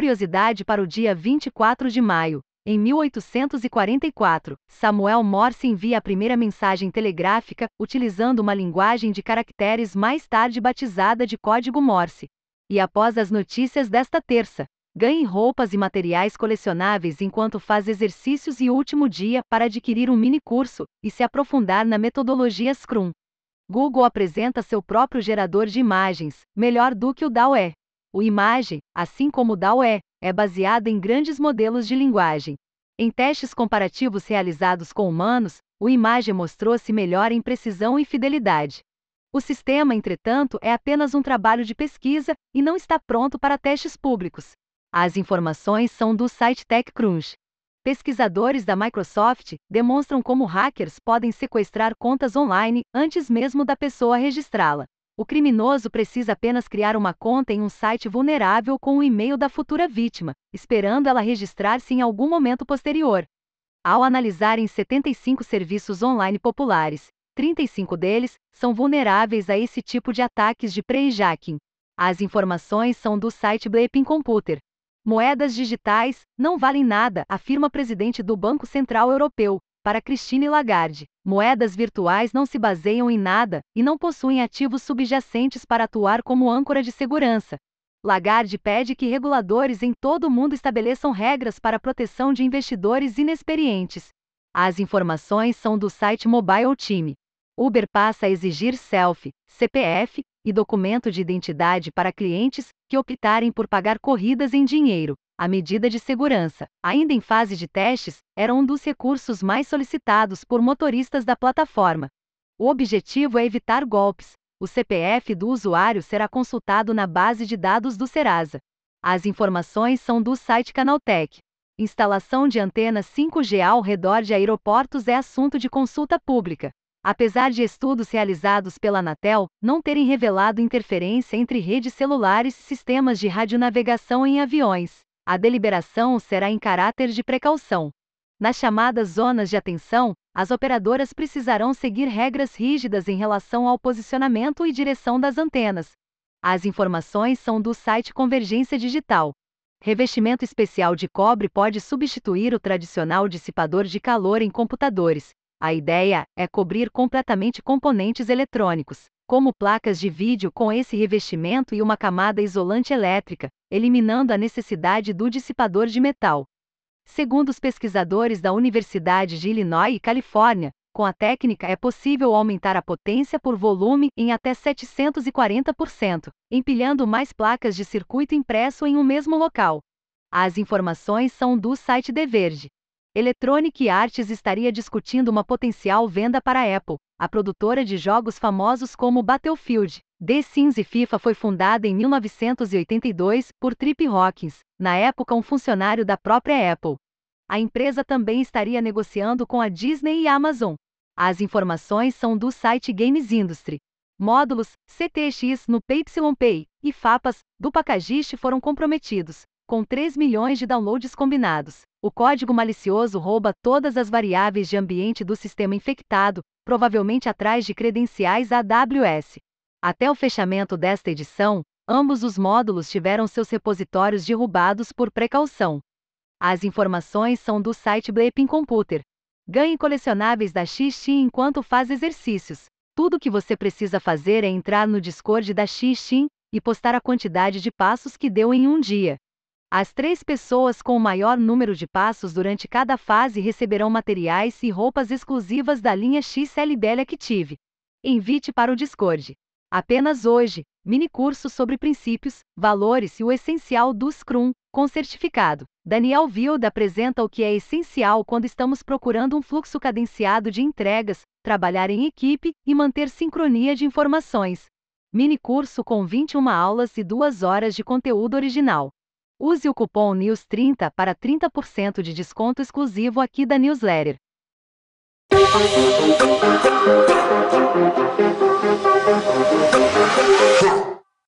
curiosidade para o dia 24 de maio. Em 1844, Samuel Morse envia a primeira mensagem telegráfica, utilizando uma linguagem de caracteres mais tarde batizada de Código Morse. E após as notícias desta terça, ganhe roupas e materiais colecionáveis enquanto faz exercícios e último dia para adquirir um mini curso e se aprofundar na metodologia Scrum. Google apresenta seu próprio gerador de imagens, melhor do que o DAO-E. O Image, assim como o DAO-E, é baseado em grandes modelos de linguagem. Em testes comparativos realizados com humanos, o Image mostrou-se melhor em precisão e fidelidade. O sistema, entretanto, é apenas um trabalho de pesquisa e não está pronto para testes públicos. As informações são do site TechCrunch. Pesquisadores da Microsoft demonstram como hackers podem sequestrar contas online antes mesmo da pessoa registrá-la. O criminoso precisa apenas criar uma conta em um site vulnerável com o e-mail da futura vítima, esperando ela registrar-se em algum momento posterior. Ao analisarem 75 serviços online populares, 35 deles são vulneráveis a esse tipo de ataques de pre-jacking. As informações são do site Bleeping Computer. Moedas digitais não valem nada, afirma presidente do Banco Central Europeu, para Christine Lagarde, moedas virtuais não se baseiam em nada e não possuem ativos subjacentes para atuar como âncora de segurança. Lagarde pede que reguladores em todo o mundo estabeleçam regras para a proteção de investidores inexperientes. As informações são do site Mobile Team. Uber passa a exigir selfie, CPF e documento de identidade para clientes que optarem por pagar corridas em dinheiro. A medida de segurança, ainda em fase de testes, era um dos recursos mais solicitados por motoristas da plataforma. O objetivo é evitar golpes. O CPF do usuário será consultado na base de dados do Serasa. As informações são do site Canaltech. Instalação de antenas 5G ao redor de aeroportos é assunto de consulta pública. Apesar de estudos realizados pela Anatel não terem revelado interferência entre redes celulares e sistemas de radionavegação em aviões, a deliberação será em caráter de precaução. Nas chamadas zonas de atenção, as operadoras precisarão seguir regras rígidas em relação ao posicionamento e direção das antenas. As informações são do site Convergência Digital. Revestimento especial de cobre pode substituir o tradicional dissipador de calor em computadores. A ideia é cobrir completamente componentes eletrônicos, como placas de vídeo com esse revestimento e uma camada isolante elétrica, eliminando a necessidade do dissipador de metal. Segundo os pesquisadores da Universidade de Illinois e Califórnia, com a técnica é possível aumentar a potência por volume em até 740%, empilhando mais placas de circuito impresso em um mesmo local. As informações são do site The Verge. Electronic Arts estaria discutindo uma potencial venda para a Apple, a produtora de jogos famosos como Battlefield. The Sims e FIFA foi fundada em 1982 por Trip Hawkins, na época um funcionário da própria Apple. A empresa também estaria negociando com a Disney e a Amazon. As informações são do site Games Industry. Módulos CTX no PayPay e FAPAS do Packagist foram comprometidos, com 3 milhões de downloads combinados. O código malicioso rouba todas as variáveis de ambiente do sistema infectado, provavelmente atrás de credenciais AWS. Até o fechamento desta edição, ambos os módulos tiveram seus repositórios derrubados por precaução. As informações são do site Bleeping Computer. Ganhe colecionáveis da XT enquanto faz exercícios. Tudo o que você precisa fazer é entrar no Discord da XT e postar a quantidade de passos que deu em um dia. As três pessoas com o maior número de passos durante cada fase receberão materiais e roupas exclusivas da linha XLBL Active. Invite para o Discord. Apenas hoje, mini curso sobre princípios, valores e o essencial do Scrum, com certificado. Daniel Wild apresenta o que é essencial quando estamos procurando um fluxo cadenciado de entregas, trabalhar em equipe e manter sincronia de informações. Mini curso com 21 aulas e 2 horas de conteúdo original. Use o cupom NEWS30 para 30% de desconto exclusivo aqui da newsletter.